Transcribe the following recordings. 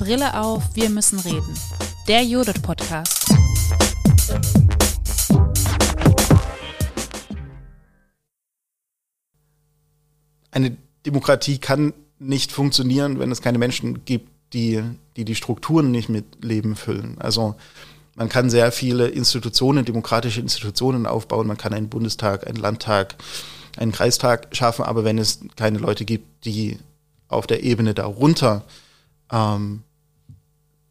Brille auf, wir müssen reden. Der Judith Podcast. Eine Demokratie kann nicht funktionieren, wenn es keine Menschen gibt, die die, die Strukturen nicht mit Leben füllen. Also man kann sehr viele Institutionen, demokratische Institutionen aufbauen. Man kann einen Bundestag, einen Landtag, einen Kreistag schaffen, aber wenn es keine Leute gibt, die auf der Ebene darunter ähm,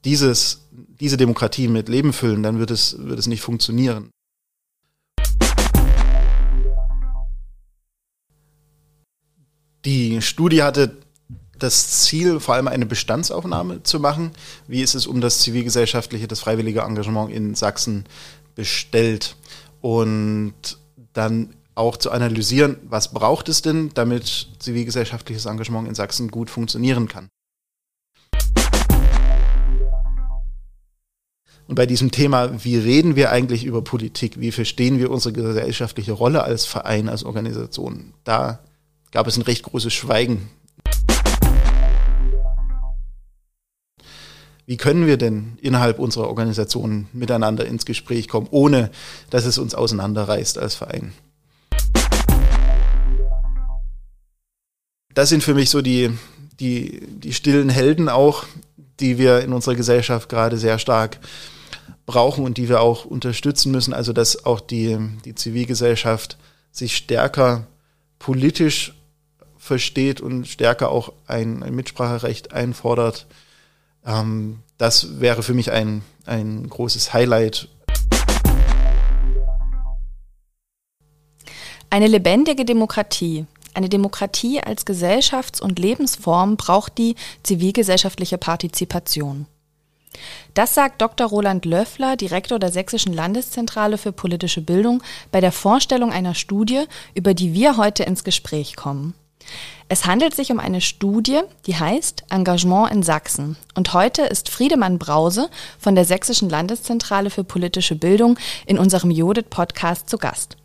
dieses, diese Demokratie mit Leben füllen, dann wird es, wird es nicht funktionieren. Die Studie hatte das Ziel, vor allem eine Bestandsaufnahme zu machen. Wie ist es um das zivilgesellschaftliche, das freiwillige Engagement in Sachsen bestellt? Und dann auch zu analysieren, was braucht es denn, damit zivilgesellschaftliches Engagement in Sachsen gut funktionieren kann. Und bei diesem Thema, wie reden wir eigentlich über Politik, wie verstehen wir unsere gesellschaftliche Rolle als Verein, als Organisation, da gab es ein recht großes Schweigen. Wie können wir denn innerhalb unserer Organisation miteinander ins Gespräch kommen, ohne dass es uns auseinanderreißt als Verein? Das sind für mich so die, die, die stillen Helden auch, die wir in unserer Gesellschaft gerade sehr stark brauchen und die wir auch unterstützen müssen. Also dass auch die, die Zivilgesellschaft sich stärker politisch versteht und stärker auch ein, ein Mitspracherecht einfordert ähm, das wäre für mich ein, ein großes Highlight. Eine lebendige Demokratie. Eine Demokratie als Gesellschafts- und Lebensform braucht die zivilgesellschaftliche Partizipation. Das sagt Dr. Roland Löffler, Direktor der Sächsischen Landeszentrale für politische Bildung, bei der Vorstellung einer Studie, über die wir heute ins Gespräch kommen. Es handelt sich um eine Studie, die heißt Engagement in Sachsen. Und heute ist Friedemann Brause von der Sächsischen Landeszentrale für politische Bildung in unserem Jodit-Podcast zu Gast.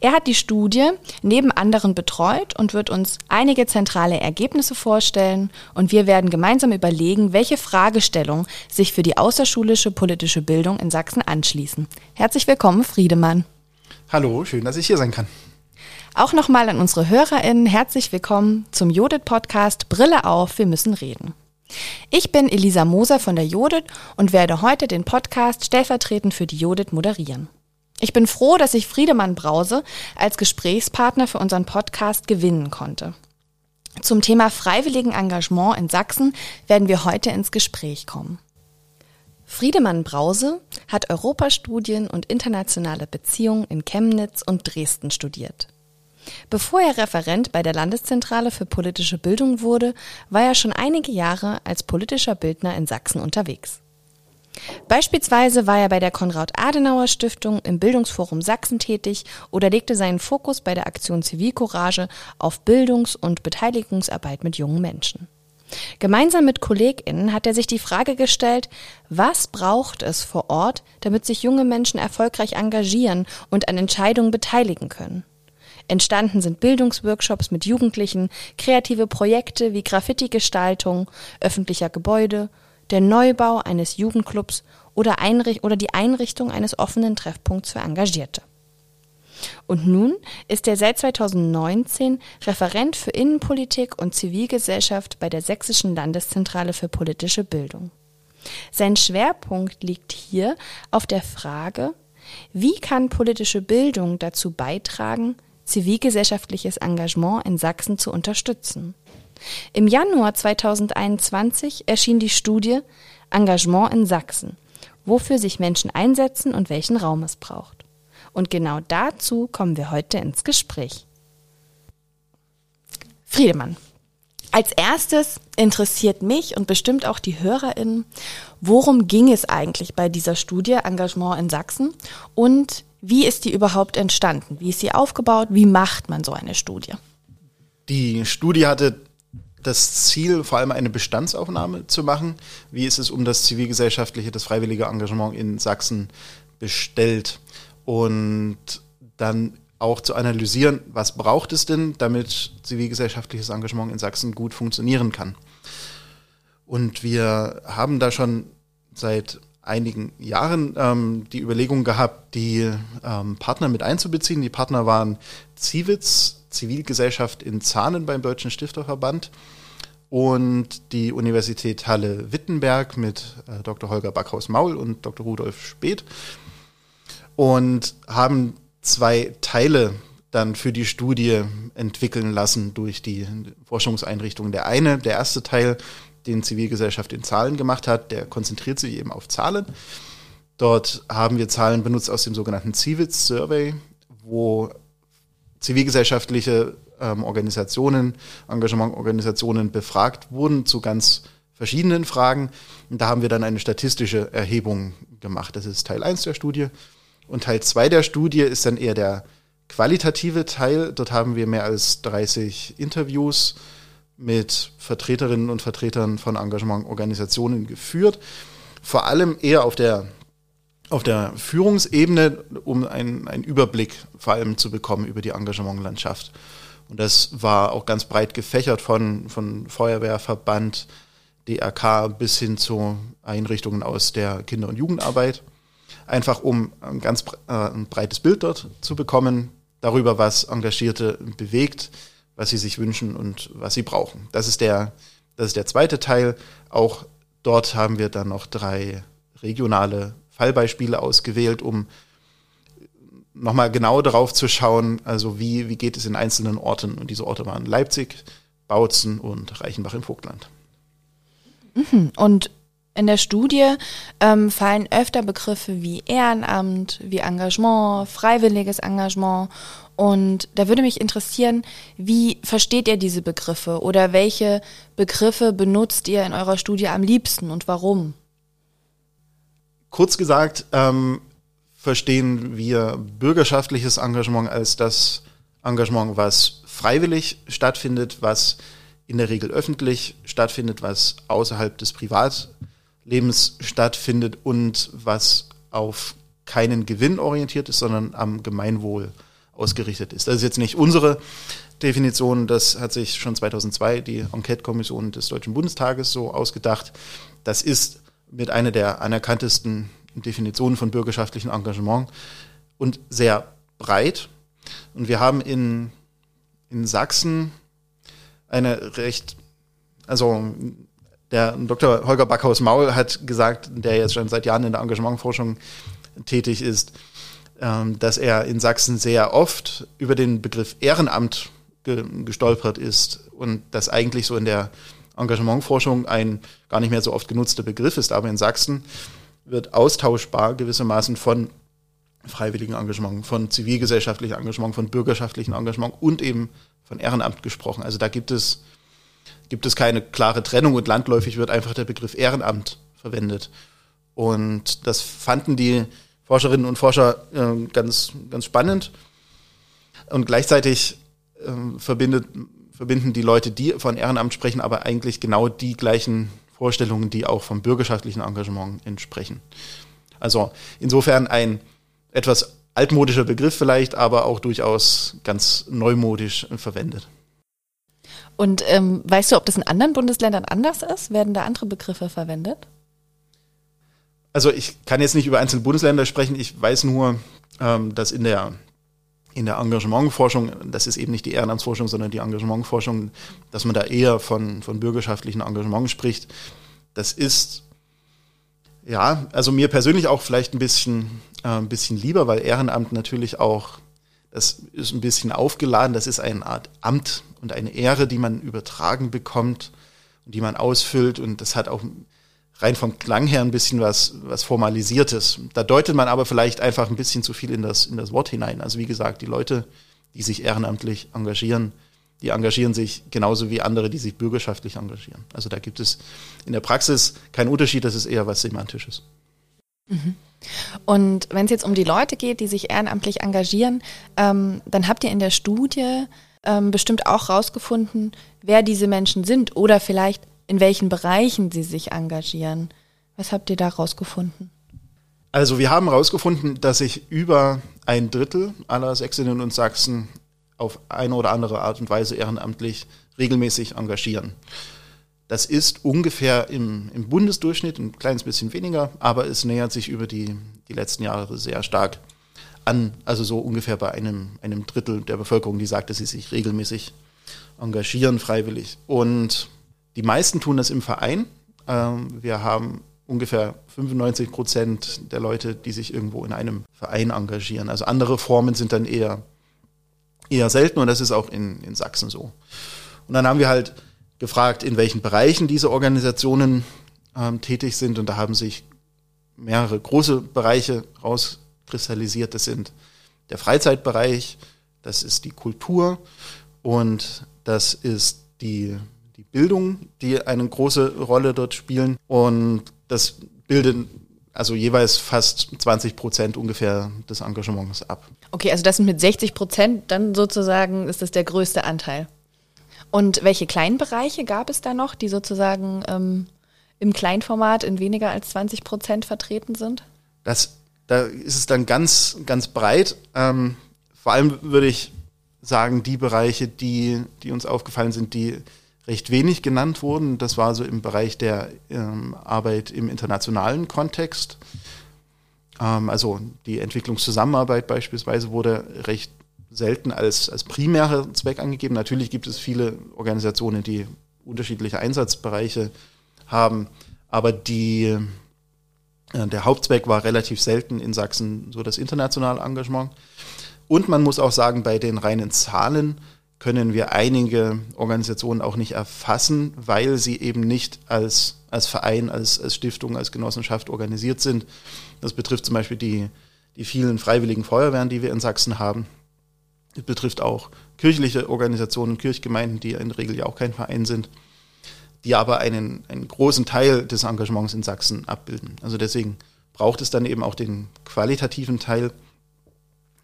Er hat die Studie neben anderen betreut und wird uns einige zentrale Ergebnisse vorstellen und wir werden gemeinsam überlegen, welche Fragestellungen sich für die außerschulische politische Bildung in Sachsen anschließen. Herzlich willkommen, Friedemann. Hallo, schön, dass ich hier sein kann. Auch nochmal an unsere HörerInnen herzlich willkommen zum Jodit-Podcast Brille auf, wir müssen reden. Ich bin Elisa Moser von der Jodit und werde heute den Podcast stellvertretend für die Jodit moderieren. Ich bin froh, dass ich Friedemann Brause als Gesprächspartner für unseren Podcast gewinnen konnte. Zum Thema freiwilligen Engagement in Sachsen werden wir heute ins Gespräch kommen. Friedemann Brause hat Europastudien und internationale Beziehungen in Chemnitz und Dresden studiert. Bevor er Referent bei der Landeszentrale für politische Bildung wurde, war er schon einige Jahre als politischer Bildner in Sachsen unterwegs. Beispielsweise war er bei der Konrad-Adenauer-Stiftung im Bildungsforum Sachsen tätig oder legte seinen Fokus bei der Aktion Zivilcourage auf Bildungs- und Beteiligungsarbeit mit jungen Menschen. Gemeinsam mit KollegInnen hat er sich die Frage gestellt, was braucht es vor Ort, damit sich junge Menschen erfolgreich engagieren und an Entscheidungen beteiligen können? Entstanden sind Bildungsworkshops mit Jugendlichen, kreative Projekte wie Graffiti-Gestaltung öffentlicher Gebäude, der Neubau eines Jugendclubs oder, oder die Einrichtung eines offenen Treffpunkts für Engagierte. Und nun ist er seit 2019 Referent für Innenpolitik und Zivilgesellschaft bei der Sächsischen Landeszentrale für politische Bildung. Sein Schwerpunkt liegt hier auf der Frage, wie kann politische Bildung dazu beitragen, zivilgesellschaftliches Engagement in Sachsen zu unterstützen. Im Januar 2021 erschien die Studie Engagement in Sachsen, wofür sich Menschen einsetzen und welchen Raum es braucht. Und genau dazu kommen wir heute ins Gespräch. Friedemann, als erstes interessiert mich und bestimmt auch die HörerInnen, worum ging es eigentlich bei dieser Studie Engagement in Sachsen und wie ist die überhaupt entstanden? Wie ist sie aufgebaut? Wie macht man so eine Studie? Die Studie hatte das Ziel, vor allem eine Bestandsaufnahme zu machen. Wie ist es um das zivilgesellschaftliche, das freiwillige Engagement in Sachsen bestellt? Und dann auch zu analysieren, was braucht es denn, damit zivilgesellschaftliches Engagement in Sachsen gut funktionieren kann. Und wir haben da schon seit einigen Jahren ähm, die Überlegung gehabt, die ähm, Partner mit einzubeziehen. Die Partner waren Ziwitz, Zivilgesellschaft in Zahnen beim Deutschen Stifterverband und die Universität Halle-Wittenberg mit äh, Dr. Holger Backhaus-Maul und Dr. Rudolf Speth und haben zwei Teile dann für die Studie entwickeln lassen durch die Forschungseinrichtungen. Der eine, der erste Teil, den Zivilgesellschaft in Zahlen gemacht hat, der konzentriert sich eben auf Zahlen. Dort haben wir Zahlen benutzt aus dem sogenannten CIVITS Survey, wo zivilgesellschaftliche ähm, Organisationen, Engagementorganisationen befragt wurden zu ganz verschiedenen Fragen. Und da haben wir dann eine statistische Erhebung gemacht. Das ist Teil 1 der Studie. Und Teil 2 der Studie ist dann eher der qualitative Teil. Dort haben wir mehr als 30 Interviews mit Vertreterinnen und Vertretern von Engagementorganisationen geführt. Vor allem eher auf der, auf der Führungsebene, um einen, einen Überblick vor allem zu bekommen über die Engagementlandschaft. Und das war auch ganz breit gefächert von, von Feuerwehrverband, DRK bis hin zu Einrichtungen aus der Kinder- und Jugendarbeit. Einfach um ein ganz äh, breites Bild dort zu bekommen darüber, was Engagierte bewegt, was sie sich wünschen und was sie brauchen. Das ist der, das ist der zweite Teil. Auch dort haben wir dann noch drei regionale Fallbeispiele ausgewählt, um nochmal genau darauf zu schauen, also wie, wie geht es in einzelnen Orten. Und diese Orte waren Leipzig, Bautzen und Reichenbach im Vogtland. Mhm. Und in der Studie ähm, fallen öfter Begriffe wie Ehrenamt, wie Engagement, freiwilliges Engagement und da würde mich interessieren, wie versteht ihr diese Begriffe oder welche Begriffe benutzt ihr in eurer Studie am liebsten und warum? Kurz gesagt, ähm, verstehen wir bürgerschaftliches Engagement als das Engagement, was freiwillig stattfindet, was in der Regel öffentlich stattfindet, was außerhalb des Privatlebens stattfindet und was auf keinen Gewinn orientiert ist, sondern am Gemeinwohl ausgerichtet ist. Das ist jetzt nicht unsere Definition, das hat sich schon 2002 die Enquete-Kommission des Deutschen Bundestages so ausgedacht. Das ist mit einer der anerkanntesten Definitionen von bürgerschaftlichem Engagement und sehr breit. Und wir haben in, in Sachsen eine recht, also der Dr. Holger Backhaus-Maul hat gesagt, der jetzt schon seit Jahren in der Engagementforschung tätig ist, ähm, dass er in Sachsen sehr oft über den Begriff Ehrenamt ge gestolpert ist und das eigentlich so in der Engagementforschung ein gar nicht mehr so oft genutzter Begriff ist. Aber in Sachsen wird austauschbar gewissermaßen von freiwilligen Engagement, von zivilgesellschaftlichem Engagement, von bürgerschaftlichem Engagement und eben von Ehrenamt gesprochen. Also da gibt es, gibt es keine klare Trennung und landläufig wird einfach der Begriff Ehrenamt verwendet. Und das fanden die Forscherinnen und Forscher äh, ganz, ganz spannend. Und gleichzeitig äh, verbindet, verbinden die Leute, die von Ehrenamt sprechen, aber eigentlich genau die gleichen Vorstellungen, die auch vom bürgerschaftlichen Engagement entsprechen. Also insofern ein etwas altmodischer Begriff vielleicht, aber auch durchaus ganz neumodisch verwendet. Und ähm, weißt du, ob das in anderen Bundesländern anders ist? Werden da andere Begriffe verwendet? also ich kann jetzt nicht über einzelne Bundesländer sprechen, ich weiß nur, ähm, dass in der in der Engagementforschung, das ist eben nicht die Ehrenamtsforschung, sondern die Engagementforschung, dass man da eher von, von bürgerschaftlichen Engagement spricht. Das ist, ja, also mir persönlich auch vielleicht ein bisschen, äh, ein bisschen lieber, weil Ehrenamt natürlich auch, das ist ein bisschen aufgeladen, das ist eine Art Amt und eine Ehre, die man übertragen bekommt und die man ausfüllt und das hat auch rein vom Klang her ein bisschen was, was Formalisiertes. Da deutet man aber vielleicht einfach ein bisschen zu viel in das, in das Wort hinein. Also wie gesagt, die Leute, die sich ehrenamtlich engagieren, die engagieren sich genauso wie andere, die sich bürgerschaftlich engagieren. Also da gibt es in der Praxis keinen Unterschied, das ist eher was Semantisches. Mhm. Und wenn es jetzt um die Leute geht, die sich ehrenamtlich engagieren, ähm, dann habt ihr in der Studie ähm, bestimmt auch rausgefunden, wer diese Menschen sind oder vielleicht in welchen Bereichen sie sich engagieren. Was habt ihr da rausgefunden? Also wir haben herausgefunden, dass sich über ein Drittel aller Sächsinnen und Sachsen auf eine oder andere Art und Weise ehrenamtlich regelmäßig engagieren. Das ist ungefähr im, im Bundesdurchschnitt, ein kleines bisschen weniger, aber es nähert sich über die, die letzten Jahre sehr stark an. Also so ungefähr bei einem, einem Drittel der Bevölkerung, die sagt, dass sie sich regelmäßig engagieren, freiwillig. Und die meisten tun das im Verein. Ähm, wir haben ungefähr 95 Prozent der Leute, die sich irgendwo in einem Verein engagieren. Also andere Formen sind dann eher, eher selten und das ist auch in, in Sachsen so. Und dann haben wir halt gefragt, in welchen Bereichen diese Organisationen ähm, tätig sind und da haben sich mehrere große Bereiche rauskristallisiert. Das sind der Freizeitbereich, das ist die Kultur und das ist die, die Bildung, die eine große Rolle dort spielen. Und das bildet also jeweils fast 20 Prozent ungefähr des Engagements ab. Okay, also das sind mit 60 Prozent dann sozusagen ist das der größte Anteil. Und welche kleinen Bereiche gab es da noch, die sozusagen ähm, im Kleinformat in weniger als 20 Prozent vertreten sind? Das, da ist es dann ganz, ganz breit. Ähm, vor allem würde ich sagen, die Bereiche, die, die uns aufgefallen sind, die recht wenig genannt wurden. Das war so im Bereich der ähm, Arbeit im internationalen Kontext. Ähm, also die Entwicklungszusammenarbeit beispielsweise wurde recht selten als, als primärer Zweck angegeben. Natürlich gibt es viele Organisationen, die unterschiedliche Einsatzbereiche haben, aber die, äh, der Hauptzweck war relativ selten in Sachsen so das internationale Engagement. Und man muss auch sagen, bei den reinen Zahlen können wir einige Organisationen auch nicht erfassen, weil sie eben nicht als, als Verein, als, als Stiftung, als Genossenschaft organisiert sind. Das betrifft zum Beispiel die, die vielen freiwilligen Feuerwehren, die wir in Sachsen haben. Es betrifft auch kirchliche Organisationen, Kirchgemeinden, die in der Regel ja auch kein Verein sind, die aber einen, einen großen Teil des Engagements in Sachsen abbilden. Also deswegen braucht es dann eben auch den qualitativen Teil,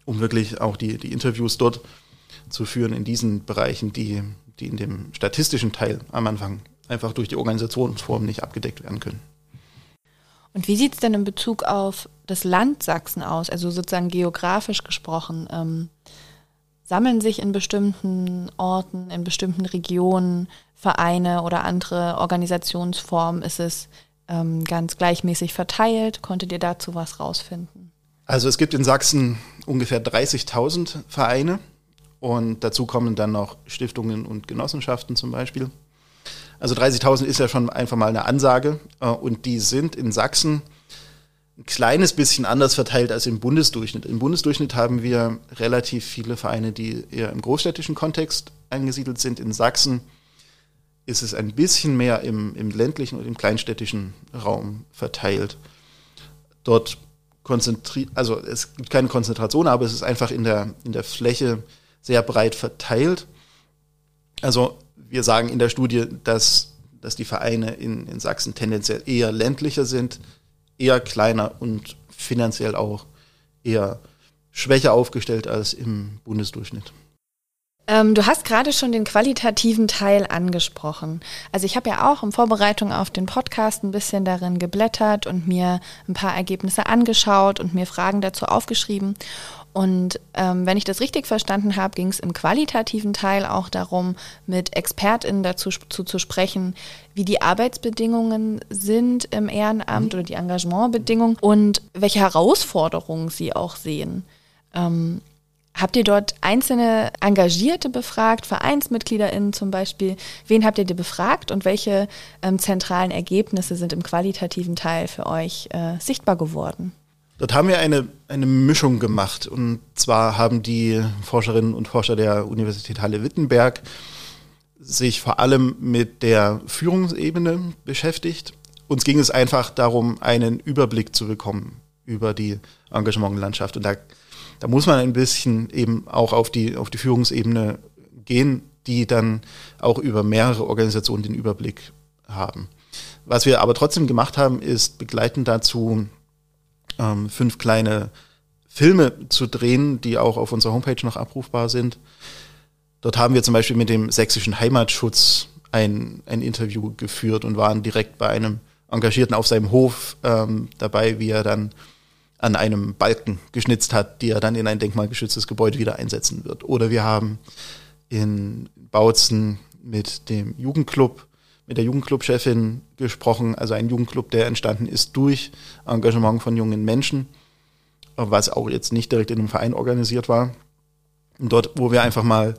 um wirklich auch die, die Interviews dort zu führen in diesen Bereichen, die, die in dem statistischen Teil am Anfang einfach durch die Organisationsform nicht abgedeckt werden können. Und wie sieht es denn in Bezug auf das Land Sachsen aus, also sozusagen geografisch gesprochen? Ähm, sammeln sich in bestimmten Orten, in bestimmten Regionen Vereine oder andere Organisationsformen? Ist es ähm, ganz gleichmäßig verteilt? Konntet ihr dazu was rausfinden? Also es gibt in Sachsen ungefähr 30.000 Vereine und dazu kommen dann noch Stiftungen und Genossenschaften zum Beispiel. Also 30.000 ist ja schon einfach mal eine Ansage äh, und die sind in Sachsen ein kleines bisschen anders verteilt als im Bundesdurchschnitt. Im Bundesdurchschnitt haben wir relativ viele Vereine, die eher im großstädtischen Kontext angesiedelt sind. In Sachsen ist es ein bisschen mehr im, im ländlichen und im kleinstädtischen Raum verteilt. Dort konzentriert, also es gibt keine Konzentration, aber es ist einfach in der, in der Fläche sehr breit verteilt. Also wir sagen in der Studie, dass, dass die Vereine in, in Sachsen tendenziell eher ländlicher sind, eher kleiner und finanziell auch eher schwächer aufgestellt als im Bundesdurchschnitt. Ähm, du hast gerade schon den qualitativen Teil angesprochen. Also ich habe ja auch in Vorbereitung auf den Podcast ein bisschen darin geblättert und mir ein paar Ergebnisse angeschaut und mir Fragen dazu aufgeschrieben. Und ähm, wenn ich das richtig verstanden habe, ging es im qualitativen Teil auch darum, mit ExpertInnen dazu zu, zu sprechen, wie die Arbeitsbedingungen sind im Ehrenamt mhm. oder die Engagementbedingungen und welche Herausforderungen sie auch sehen. Ähm, Habt ihr dort einzelne Engagierte befragt, VereinsmitgliederInnen zum Beispiel? Wen habt ihr dir befragt und welche ähm, zentralen Ergebnisse sind im qualitativen Teil für euch äh, sichtbar geworden? Dort haben wir eine, eine Mischung gemacht. Und zwar haben die Forscherinnen und Forscher der Universität Halle-Wittenberg sich vor allem mit der Führungsebene beschäftigt. Uns ging es einfach darum, einen Überblick zu bekommen über die Engagementlandschaft. Und da da muss man ein bisschen eben auch auf die, auf die Führungsebene gehen, die dann auch über mehrere Organisationen den Überblick haben. Was wir aber trotzdem gemacht haben, ist begleitend dazu ähm, fünf kleine Filme zu drehen, die auch auf unserer Homepage noch abrufbar sind. Dort haben wir zum Beispiel mit dem sächsischen Heimatschutz ein, ein Interview geführt und waren direkt bei einem Engagierten auf seinem Hof ähm, dabei, wie er dann an einem Balken geschnitzt hat, die er dann in ein denkmalgeschütztes Gebäude wieder einsetzen wird. Oder wir haben in Bautzen mit dem Jugendclub mit der Jugendclub-Chefin gesprochen, also ein Jugendclub, der entstanden ist durch Engagement von jungen Menschen, was auch jetzt nicht direkt in einem Verein organisiert war. Und dort, wo wir einfach mal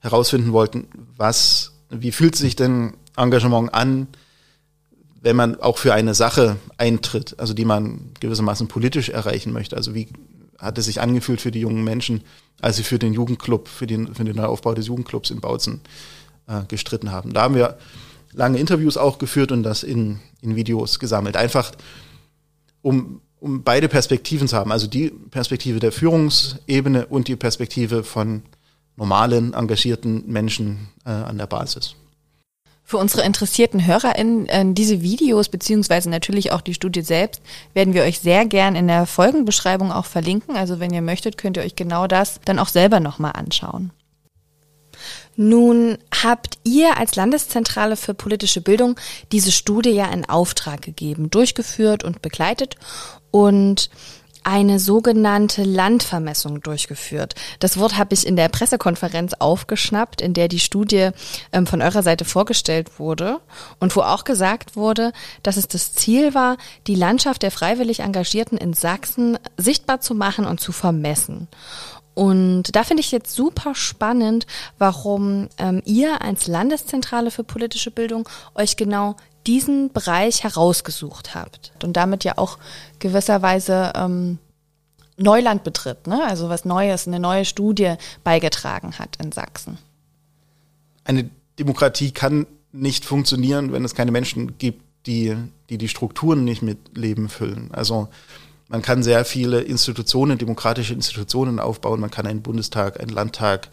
herausfinden wollten, was, wie fühlt sich denn Engagement an, wenn man auch für eine Sache eintritt, also die man gewissermaßen politisch erreichen möchte. Also wie hat es sich angefühlt für die jungen Menschen, als sie für den Jugendclub, für den, für den Aufbau des Jugendclubs in Bautzen äh, gestritten haben. Da haben wir lange Interviews auch geführt und das in, in Videos gesammelt. Einfach um, um beide Perspektiven zu haben, also die Perspektive der Führungsebene und die Perspektive von normalen, engagierten Menschen äh, an der Basis. Für unsere interessierten HörerInnen, äh, diese Videos beziehungsweise natürlich auch die Studie selbst werden wir euch sehr gern in der Folgenbeschreibung auch verlinken. Also wenn ihr möchtet, könnt ihr euch genau das dann auch selber nochmal anschauen. Nun habt ihr als Landeszentrale für politische Bildung diese Studie ja in Auftrag gegeben, durchgeführt und begleitet und eine sogenannte Landvermessung durchgeführt. Das Wort habe ich in der Pressekonferenz aufgeschnappt, in der die Studie ähm, von eurer Seite vorgestellt wurde und wo auch gesagt wurde, dass es das Ziel war, die Landschaft der freiwillig Engagierten in Sachsen sichtbar zu machen und zu vermessen. Und da finde ich jetzt super spannend, warum ähm, ihr als Landeszentrale für politische Bildung euch genau diesen Bereich herausgesucht habt und damit ja auch gewisserweise ähm, Neuland betritt, ne? also was Neues, eine neue Studie beigetragen hat in Sachsen. Eine Demokratie kann nicht funktionieren, wenn es keine Menschen gibt, die die, die Strukturen nicht mit Leben füllen. Also man kann sehr viele Institutionen, demokratische Institutionen aufbauen. Man kann einen Bundestag, einen Landtag,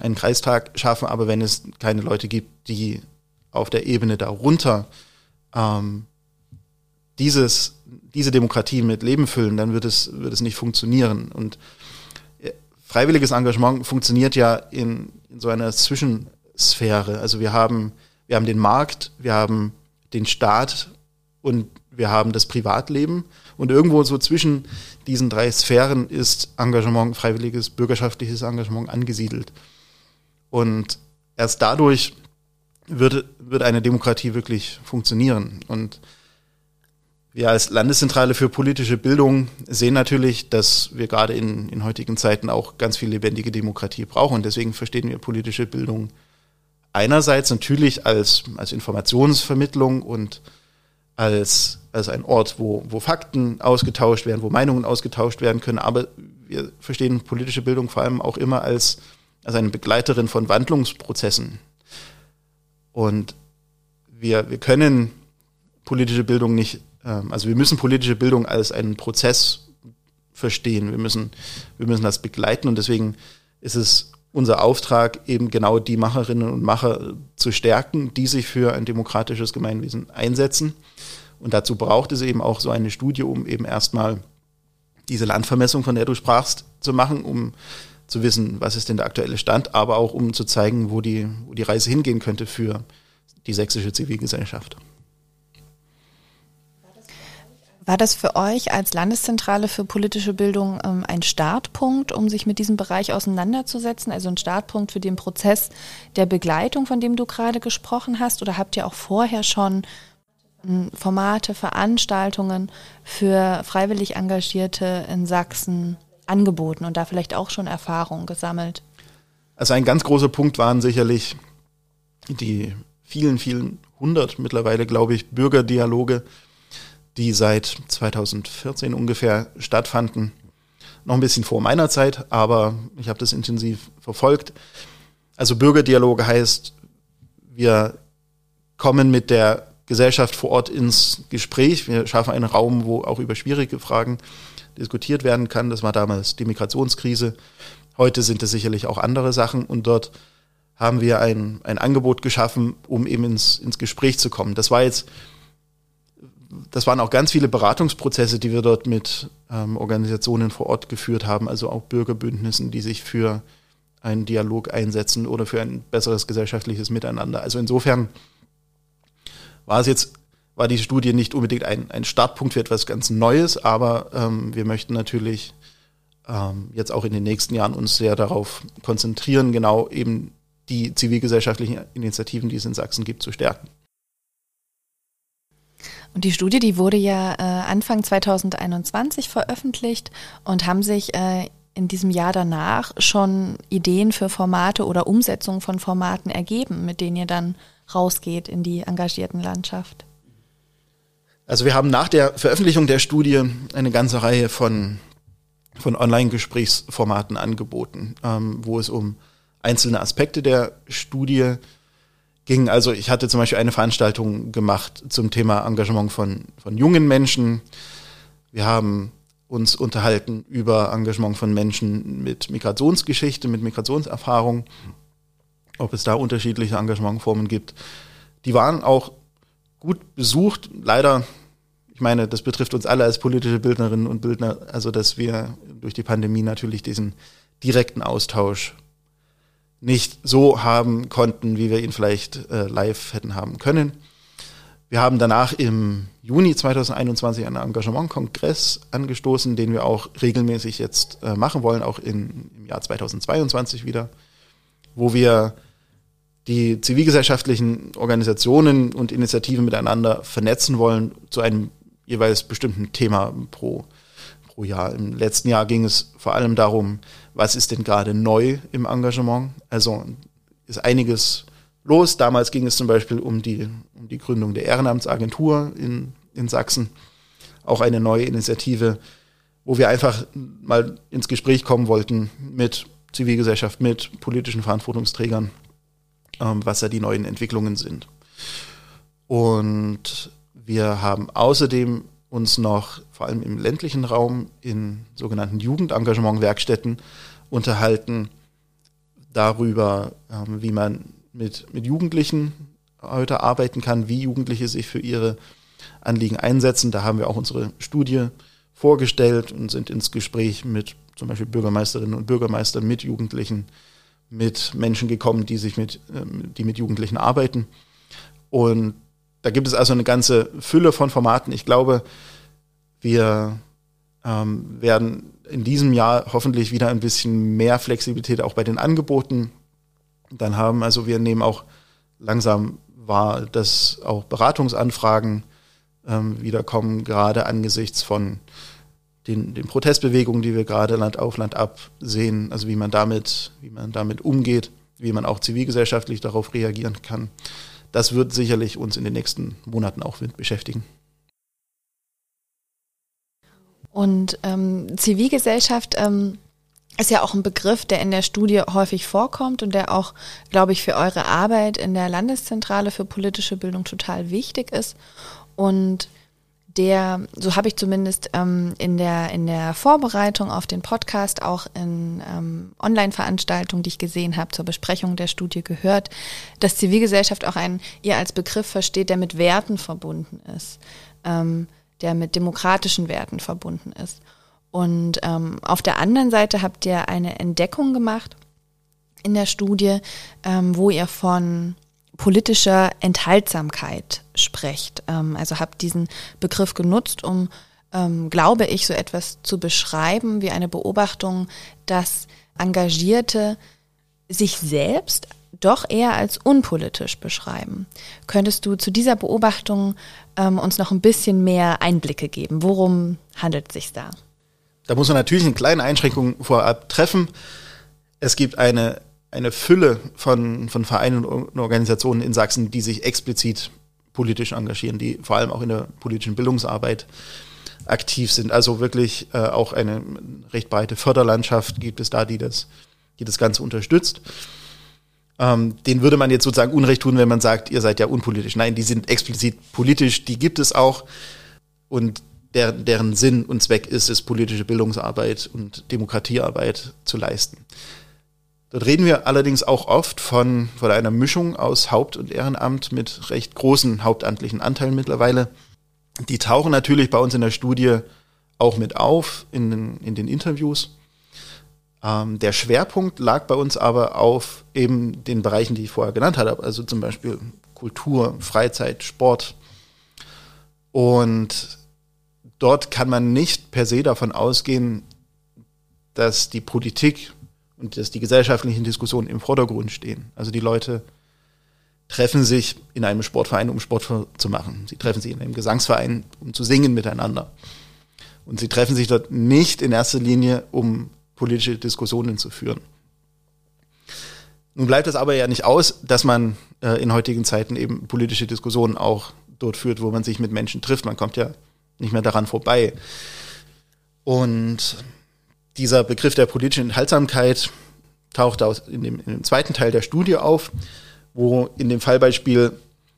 einen Kreistag schaffen. Aber wenn es keine Leute gibt, die auf der Ebene darunter ähm, dieses, diese Demokratie mit Leben füllen, dann wird es, wird es nicht funktionieren. Und äh, freiwilliges Engagement funktioniert ja in, in so einer Zwischensphäre. Also wir haben, wir haben den Markt, wir haben den Staat und wir haben das Privatleben und irgendwo so zwischen diesen drei Sphären ist Engagement, freiwilliges, bürgerschaftliches Engagement angesiedelt. Und erst dadurch wird, wird eine Demokratie wirklich funktionieren. Und wir als Landeszentrale für politische Bildung sehen natürlich, dass wir gerade in, in heutigen Zeiten auch ganz viel lebendige Demokratie brauchen. Und deswegen verstehen wir politische Bildung einerseits natürlich als, als Informationsvermittlung und als, als ein Ort, wo, wo Fakten ausgetauscht werden, wo Meinungen ausgetauscht werden können. Aber wir verstehen politische Bildung vor allem auch immer als, als eine Begleiterin von Wandlungsprozessen. Und wir, wir können politische Bildung nicht, ähm, also wir müssen politische Bildung als einen Prozess verstehen. Wir müssen, wir müssen das begleiten und deswegen ist es unser Auftrag, eben genau die Macherinnen und Macher zu stärken, die sich für ein demokratisches Gemeinwesen einsetzen. Und dazu braucht es eben auch so eine Studie, um eben erstmal diese Landvermessung, von der du sprachst, zu machen, um zu wissen, was ist denn der aktuelle Stand, aber auch um zu zeigen, wo die, wo die Reise hingehen könnte für die sächsische Zivilgesellschaft. War das für euch als Landeszentrale für politische Bildung ähm, ein Startpunkt, um sich mit diesem Bereich auseinanderzusetzen? Also ein Startpunkt für den Prozess der Begleitung, von dem du gerade gesprochen hast? Oder habt ihr auch vorher schon ähm, Formate, Veranstaltungen für freiwillig Engagierte in Sachsen angeboten und da vielleicht auch schon Erfahrungen gesammelt? Also ein ganz großer Punkt waren sicherlich die vielen, vielen hundert mittlerweile, glaube ich, Bürgerdialoge, die seit 2014 ungefähr stattfanden. Noch ein bisschen vor meiner Zeit, aber ich habe das intensiv verfolgt. Also Bürgerdialoge heißt, wir kommen mit der Gesellschaft vor Ort ins Gespräch. Wir schaffen einen Raum, wo auch über schwierige Fragen diskutiert werden kann. Das war damals die Migrationskrise. Heute sind es sicherlich auch andere Sachen und dort haben wir ein, ein Angebot geschaffen, um eben ins, ins Gespräch zu kommen. Das war jetzt das waren auch ganz viele Beratungsprozesse, die wir dort mit ähm, Organisationen vor Ort geführt haben, also auch Bürgerbündnissen, die sich für einen Dialog einsetzen oder für ein besseres gesellschaftliches Miteinander. Also insofern war es jetzt, war die Studie nicht unbedingt ein, ein Startpunkt für etwas ganz Neues, aber ähm, wir möchten natürlich ähm, jetzt auch in den nächsten Jahren uns sehr darauf konzentrieren, genau eben die zivilgesellschaftlichen Initiativen, die es in Sachsen gibt, zu stärken. Und die Studie, die wurde ja äh, Anfang 2021 veröffentlicht und haben sich äh, in diesem Jahr danach schon Ideen für Formate oder Umsetzung von Formaten ergeben, mit denen ihr dann rausgeht in die engagierten Landschaft? Also wir haben nach der Veröffentlichung der Studie eine ganze Reihe von, von Online-Gesprächsformaten angeboten, ähm, wo es um einzelne Aspekte der Studie ging. Also ich hatte zum Beispiel eine Veranstaltung gemacht zum Thema Engagement von, von jungen Menschen. Wir haben uns unterhalten über Engagement von Menschen mit Migrationsgeschichte, mit Migrationserfahrung, ob es da unterschiedliche Engagementformen gibt. Die waren auch gut besucht. Leider, ich meine, das betrifft uns alle als politische Bildnerinnen und Bildner, also dass wir durch die Pandemie natürlich diesen direkten Austausch nicht so haben konnten, wie wir ihn vielleicht äh, live hätten haben können. Wir haben danach im Juni 2021 einen Engagementkongress angestoßen, den wir auch regelmäßig jetzt äh, machen wollen, auch in, im Jahr 2022 wieder, wo wir die zivilgesellschaftlichen Organisationen und Initiativen miteinander vernetzen wollen zu einem jeweils bestimmten Thema pro, pro Jahr. Im letzten Jahr ging es vor allem darum, was ist denn gerade neu im Engagement? Also ist einiges los. Damals ging es zum Beispiel um die, um die Gründung der Ehrenamtsagentur in, in Sachsen. Auch eine neue Initiative, wo wir einfach mal ins Gespräch kommen wollten mit Zivilgesellschaft, mit politischen Verantwortungsträgern, ähm, was da die neuen Entwicklungen sind. Und wir haben außerdem uns noch vor allem im ländlichen Raum in sogenannten Jugendengagement-Werkstätten unterhalten darüber, ähm, wie man mit, mit Jugendlichen heute arbeiten kann, wie Jugendliche sich für ihre Anliegen einsetzen. Da haben wir auch unsere Studie vorgestellt und sind ins Gespräch mit zum Beispiel Bürgermeisterinnen und Bürgermeistern, mit Jugendlichen, mit Menschen gekommen, die sich mit, ähm, die mit Jugendlichen arbeiten. Und da gibt es also eine ganze Fülle von Formaten. Ich glaube, wir ähm, werden in diesem Jahr hoffentlich wieder ein bisschen mehr Flexibilität auch bei den Angeboten dann haben. Also wir nehmen auch langsam wahr, dass auch Beratungsanfragen ähm, wiederkommen, gerade angesichts von den, den Protestbewegungen, die wir gerade Land auf Land ab sehen, also wie man damit, wie man damit umgeht, wie man auch zivilgesellschaftlich darauf reagieren kann. Das wird sicherlich uns in den nächsten Monaten auch beschäftigen. Und ähm, Zivilgesellschaft ähm, ist ja auch ein Begriff, der in der Studie häufig vorkommt und der auch, glaube ich, für eure Arbeit in der Landeszentrale für politische Bildung total wichtig ist. Und der, so habe ich zumindest ähm, in, der, in der Vorbereitung auf den Podcast, auch in ähm, Online-Veranstaltungen, die ich gesehen habe, zur Besprechung der Studie gehört, dass Zivilgesellschaft auch ein, ihr als Begriff versteht, der mit Werten verbunden ist, ähm, der mit demokratischen Werten verbunden ist. Und ähm, auf der anderen Seite habt ihr eine Entdeckung gemacht in der Studie, ähm, wo ihr von politischer Enthaltsamkeit sprecht. Ähm, also habt diesen Begriff genutzt, um, ähm, glaube ich, so etwas zu beschreiben wie eine Beobachtung, dass Engagierte sich selbst doch eher als unpolitisch beschreiben. Könntest du zu dieser Beobachtung ähm, uns noch ein bisschen mehr Einblicke geben? Worum handelt es sich da? Da muss man natürlich eine kleine Einschränkung vorab treffen. Es gibt eine, eine Fülle von, von Vereinen und Organisationen in Sachsen, die sich explizit politisch engagieren, die vor allem auch in der politischen Bildungsarbeit aktiv sind. Also wirklich äh, auch eine recht breite Förderlandschaft gibt es da, die das, die das Ganze unterstützt. Ähm, den würde man jetzt sozusagen Unrecht tun, wenn man sagt, ihr seid ja unpolitisch. Nein, die sind explizit politisch, die gibt es auch. Und der, deren Sinn und Zweck ist es, politische Bildungsarbeit und Demokratiearbeit zu leisten. Dort reden wir allerdings auch oft von, von einer Mischung aus Haupt- und Ehrenamt mit recht großen hauptamtlichen Anteilen mittlerweile. Die tauchen natürlich bei uns in der Studie auch mit auf in den, in den Interviews. Ähm, der Schwerpunkt lag bei uns aber auf eben den Bereichen, die ich vorher genannt habe, also zum Beispiel Kultur, Freizeit, Sport. Und dort kann man nicht per se davon ausgehen, dass die Politik und dass die gesellschaftlichen Diskussionen im Vordergrund stehen. Also die Leute treffen sich in einem Sportverein, um Sport zu machen. Sie treffen sich in einem Gesangsverein, um zu singen miteinander. Und sie treffen sich dort nicht in erster Linie, um politische Diskussionen zu führen. Nun bleibt es aber ja nicht aus, dass man äh, in heutigen Zeiten eben politische Diskussionen auch dort führt, wo man sich mit Menschen trifft. Man kommt ja nicht mehr daran vorbei. Und dieser Begriff der politischen Enthaltsamkeit taucht aus in dem, in dem zweiten Teil der Studie auf, wo in dem Fallbeispiel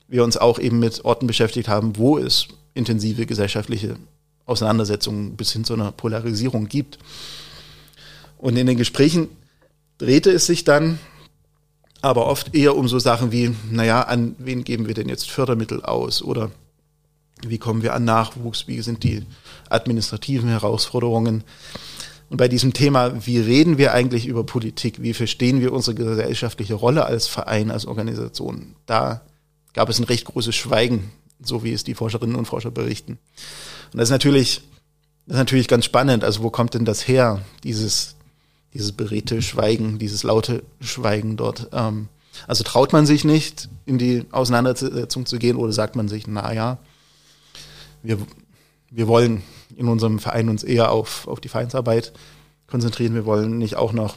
wir uns auch eben mit Orten beschäftigt haben, wo es intensive gesellschaftliche Auseinandersetzungen bis hin zu einer Polarisierung gibt. Und in den Gesprächen drehte es sich dann aber oft eher um so Sachen wie, naja, an wen geben wir denn jetzt Fördermittel aus oder wie kommen wir an Nachwuchs, wie sind die administrativen Herausforderungen. Und bei diesem Thema, wie reden wir eigentlich über Politik, wie verstehen wir unsere gesellschaftliche Rolle als Verein, als Organisation, da gab es ein recht großes Schweigen, so wie es die Forscherinnen und Forscher berichten. Und das ist natürlich, das ist natürlich ganz spannend. Also wo kommt denn das her, dieses, dieses beredte Schweigen, dieses laute Schweigen dort. Ähm, also traut man sich nicht, in die Auseinandersetzung zu gehen oder sagt man sich, na ja, wir, wir wollen in unserem Verein uns eher auf, auf die Vereinsarbeit konzentrieren. Wir wollen nicht auch noch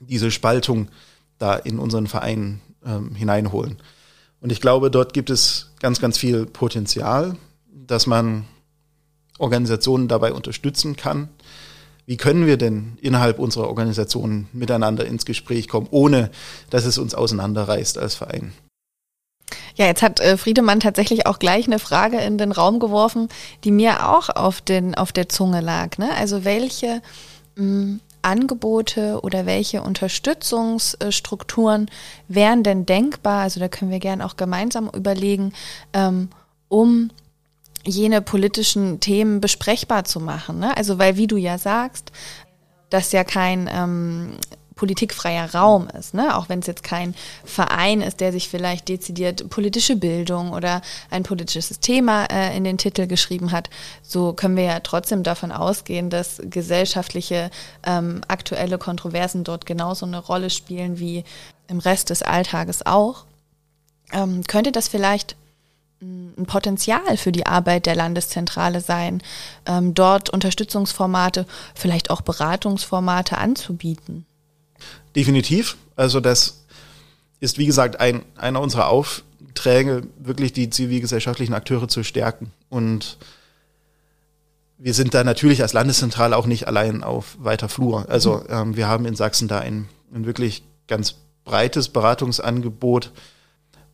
diese Spaltung da in unseren Verein ähm, hineinholen. Und ich glaube, dort gibt es ganz, ganz viel Potenzial, dass man Organisationen dabei unterstützen kann, wie können wir denn innerhalb unserer Organisation miteinander ins Gespräch kommen, ohne dass es uns auseinanderreißt als Verein? Ja, jetzt hat äh, Friedemann tatsächlich auch gleich eine Frage in den Raum geworfen, die mir auch auf, den, auf der Zunge lag. Ne? Also welche mh, hm, Angebote oder welche Unterstützungsstrukturen wären denn denkbar? Also da können wir gerne auch gemeinsam überlegen, ähm, um jene politischen Themen besprechbar zu machen. Ne? Also weil, wie du ja sagst, das ja kein ähm, politikfreier Raum ist, ne? auch wenn es jetzt kein Verein ist, der sich vielleicht dezidiert politische Bildung oder ein politisches Thema äh, in den Titel geschrieben hat, so können wir ja trotzdem davon ausgehen, dass gesellschaftliche ähm, aktuelle Kontroversen dort genauso eine Rolle spielen wie im Rest des Alltages auch. Ähm, könnte das vielleicht ein Potenzial für die Arbeit der Landeszentrale sein, ähm, dort Unterstützungsformate, vielleicht auch Beratungsformate anzubieten. Definitiv. Also das ist, wie gesagt, ein, einer unserer Aufträge, wirklich die zivilgesellschaftlichen Akteure zu stärken. Und wir sind da natürlich als Landeszentrale auch nicht allein auf weiter Flur. Also mhm. ähm, wir haben in Sachsen da ein, ein wirklich ganz breites Beratungsangebot.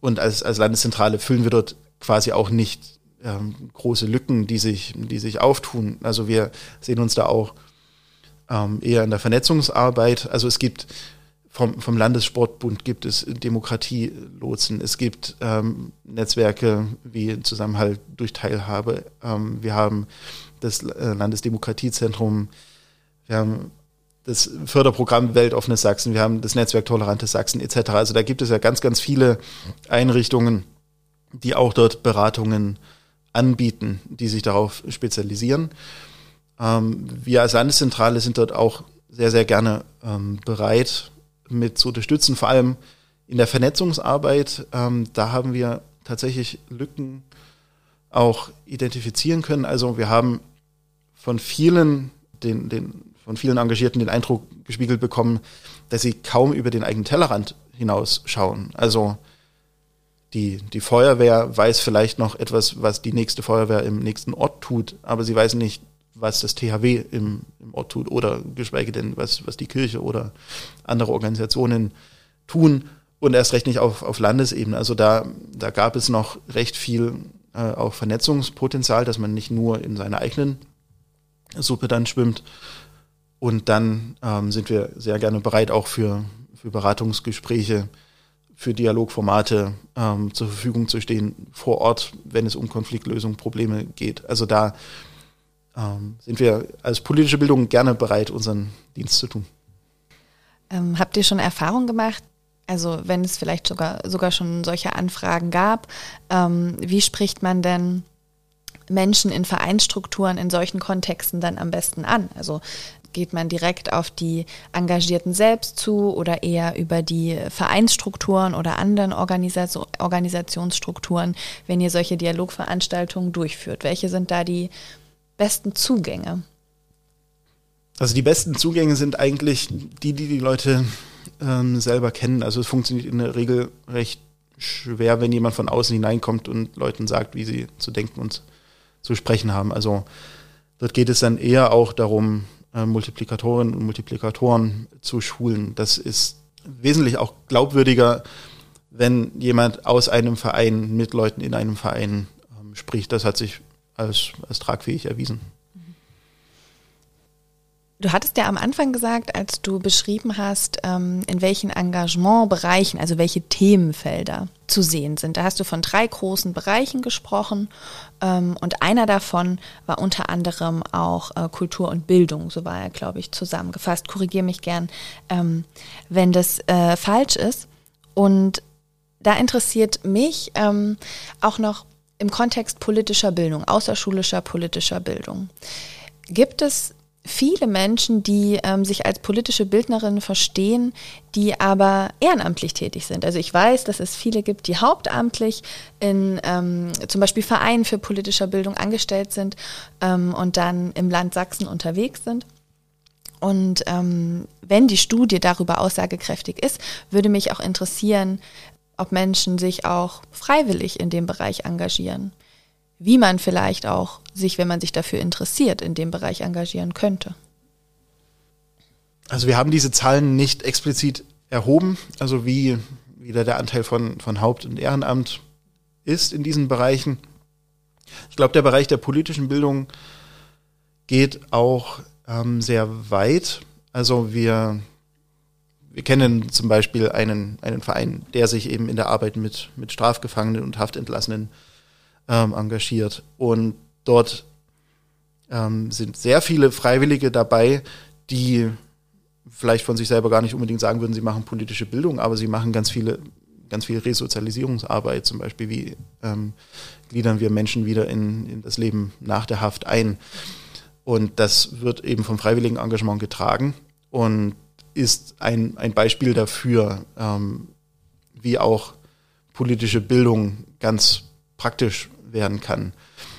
Und als, als Landeszentrale füllen wir dort quasi auch nicht ähm, große Lücken, die sich, die sich auftun. Also wir sehen uns da auch ähm, eher in der Vernetzungsarbeit. Also es gibt vom, vom Landessportbund gibt es Demokratielotsen, es gibt ähm, Netzwerke wie Zusammenhalt durch Teilhabe. Ähm, wir haben das äh, Landesdemokratiezentrum, wir haben das Förderprogramm Weltoffenes Sachsen, wir haben das Netzwerk Tolerantes Sachsen etc. Also da gibt es ja ganz, ganz viele Einrichtungen, die auch dort Beratungen anbieten, die sich darauf spezialisieren. Ähm, wir als Landeszentrale sind dort auch sehr, sehr gerne ähm, bereit, mit zu unterstützen, vor allem in der Vernetzungsarbeit. Ähm, da haben wir tatsächlich Lücken auch identifizieren können. Also wir haben von vielen, den, den, von vielen Engagierten den Eindruck gespiegelt bekommen, dass sie kaum über den eigenen Tellerrand hinausschauen. Also die, die Feuerwehr weiß vielleicht noch etwas, was die nächste Feuerwehr im nächsten Ort tut, aber sie weiß nicht, was das THW im, im Ort tut oder geschweige denn, was, was die Kirche oder andere Organisationen tun und erst recht nicht auf, auf Landesebene. Also da, da gab es noch recht viel äh, auch Vernetzungspotenzial, dass man nicht nur in seiner eigenen Suppe dann schwimmt. Und dann ähm, sind wir sehr gerne bereit, auch für, für Beratungsgespräche für Dialogformate ähm, zur Verfügung zu stehen vor Ort, wenn es um Konfliktlösung, Probleme geht. Also da ähm, sind wir als politische Bildung gerne bereit, unseren Dienst zu tun. Ähm, habt ihr schon Erfahrung gemacht? Also wenn es vielleicht sogar, sogar schon solche Anfragen gab, ähm, wie spricht man denn Menschen in Vereinsstrukturen in solchen Kontexten dann am besten an? Also geht man direkt auf die Engagierten selbst zu oder eher über die Vereinsstrukturen oder anderen Organisa Organisationsstrukturen, wenn ihr solche Dialogveranstaltungen durchführt? Welche sind da die besten Zugänge? Also die besten Zugänge sind eigentlich die, die die Leute ähm, selber kennen. Also es funktioniert in der Regel recht schwer, wenn jemand von außen hineinkommt und Leuten sagt, wie sie zu denken und zu sprechen haben. Also dort geht es dann eher auch darum, äh, Multiplikatorinnen und Multiplikatoren zu schulen. Das ist wesentlich auch glaubwürdiger, wenn jemand aus einem Verein mit Leuten in einem Verein ähm, spricht. Das hat sich als, als tragfähig erwiesen. Du hattest ja am Anfang gesagt, als du beschrieben hast, ähm, in welchen Engagementbereichen, also welche Themenfelder zu sehen sind. Da hast du von drei großen Bereichen gesprochen ähm, und einer davon war unter anderem auch äh, Kultur und Bildung, so war er, glaube ich, zusammengefasst. Korrigiere mich gern, ähm, wenn das äh, falsch ist. Und da interessiert mich auch noch im Kontext politischer Bildung, außerschulischer politischer Bildung. Gibt es viele Menschen, die ähm, sich als politische Bildnerinnen verstehen, die aber ehrenamtlich tätig sind. Also ich weiß, dass es viele gibt, die hauptamtlich in ähm, zum Beispiel Vereinen für politische Bildung angestellt sind ähm, und dann im Land Sachsen unterwegs sind. Und ähm, wenn die Studie darüber aussagekräftig ist, würde mich auch interessieren, ob Menschen sich auch freiwillig in dem Bereich engagieren wie man vielleicht auch sich, wenn man sich dafür interessiert, in dem Bereich engagieren könnte. Also wir haben diese Zahlen nicht explizit erhoben, also wie wieder der Anteil von, von Haupt- und Ehrenamt ist in diesen Bereichen. Ich glaube, der Bereich der politischen Bildung geht auch ähm, sehr weit. Also wir, wir kennen zum Beispiel einen, einen Verein, der sich eben in der Arbeit mit, mit Strafgefangenen und Haftentlassenen ähm, engagiert. Und dort ähm, sind sehr viele Freiwillige dabei, die vielleicht von sich selber gar nicht unbedingt sagen würden, sie machen politische Bildung, aber sie machen ganz viele, ganz viel Resozialisierungsarbeit, zum Beispiel wie ähm, gliedern wir Menschen wieder in, in das Leben nach der Haft ein. Und das wird eben vom freiwilligen Engagement getragen und ist ein, ein Beispiel dafür, ähm, wie auch politische Bildung ganz praktisch werden kann.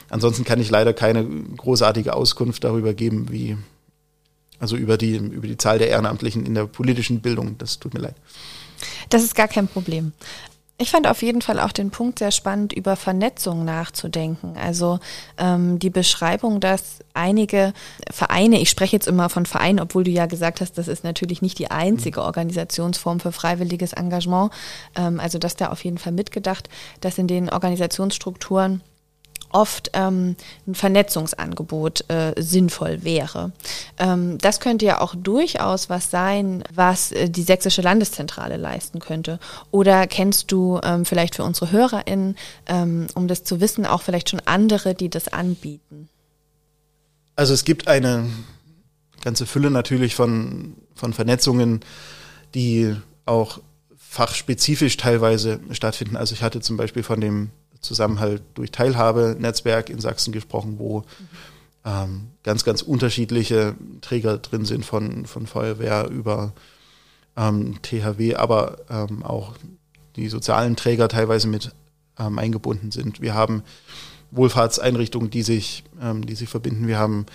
Ansonsten kann ich leider keine großartige Auskunft darüber geben, wie, also über die, über die Zahl der Ehrenamtlichen in der politischen Bildung. Das tut mir leid. Das ist gar kein Problem. Ich fand auf jeden Fall auch den Punkt sehr spannend, über Vernetzung nachzudenken. Also ähm, die Beschreibung, dass einige Vereine, ich spreche jetzt immer von Vereinen, obwohl du ja gesagt hast, das ist natürlich nicht die einzige Organisationsform für freiwilliges Engagement. Ähm, also dass da auf jeden Fall mitgedacht, dass in den Organisationsstrukturen oft ähm, ein Vernetzungsangebot äh, sinnvoll wäre. Ähm, das könnte ja auch durchaus was sein, was äh, die sächsische Landeszentrale leisten könnte. Oder kennst du ähm, vielleicht für unsere HörerInnen, ähm, um das zu wissen, auch vielleicht schon andere, die das anbieten? Also es gibt eine ganze Fülle natürlich von, von Vernetzungen, die auch fachspezifisch teilweise stattfinden. Also ich hatte zum Beispiel von dem Zusammenhalt durch Teilhabe-Netzwerk in Sachsen gesprochen, wo ähm, ganz, ganz unterschiedliche Träger drin sind, von, von Feuerwehr über ähm, THW, aber ähm, auch die sozialen Träger teilweise mit ähm, eingebunden sind. Wir haben Wohlfahrtseinrichtungen, die sich, ähm, die sich verbinden. Wir haben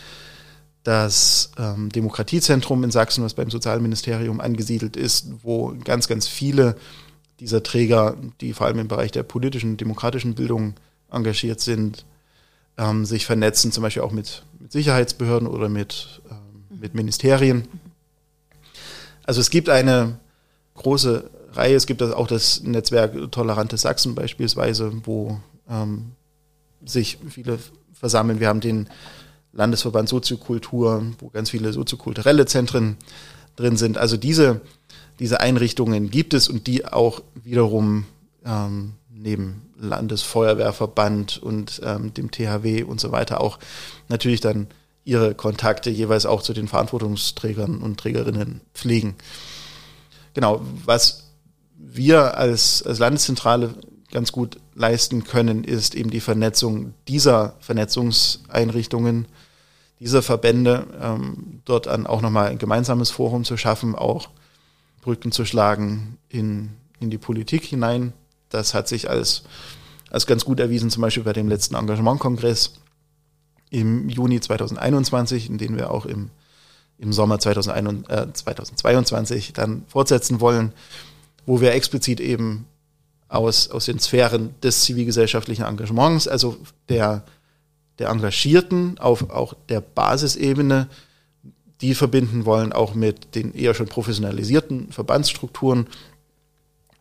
das ähm, Demokratiezentrum in Sachsen, was beim Sozialministerium angesiedelt ist, wo ganz, ganz viele dieser Träger, die vor allem im Bereich der politischen, demokratischen Bildung engagiert sind, ähm, sich vernetzen, zum Beispiel auch mit, mit Sicherheitsbehörden oder mit, ähm, mit Ministerien. Also es gibt eine große Reihe, es gibt auch das Netzwerk Tolerante Sachsen beispielsweise, wo ähm, sich viele versammeln. Wir haben den Landesverband Soziokultur, wo ganz viele soziokulturelle Zentren drin sind. Also diese diese Einrichtungen gibt es und die auch wiederum ähm, neben Landesfeuerwehrverband und ähm, dem THW und so weiter auch natürlich dann ihre Kontakte jeweils auch zu den Verantwortungsträgern und Trägerinnen pflegen. Genau, was wir als, als Landeszentrale ganz gut leisten können, ist eben die Vernetzung dieser Vernetzungseinrichtungen, dieser Verbände, ähm, dort dann auch nochmal ein gemeinsames Forum zu schaffen, auch Brücken zu schlagen in, in die Politik hinein. Das hat sich als, als ganz gut erwiesen, zum Beispiel bei dem letzten Engagementkongress im Juni 2021, in den wir auch im, im Sommer 2021, äh, 2022 dann fortsetzen wollen, wo wir explizit eben aus, aus den Sphären des zivilgesellschaftlichen Engagements, also der, der Engagierten auf auch der Basisebene, die verbinden wollen, auch mit den eher schon professionalisierten Verbandsstrukturen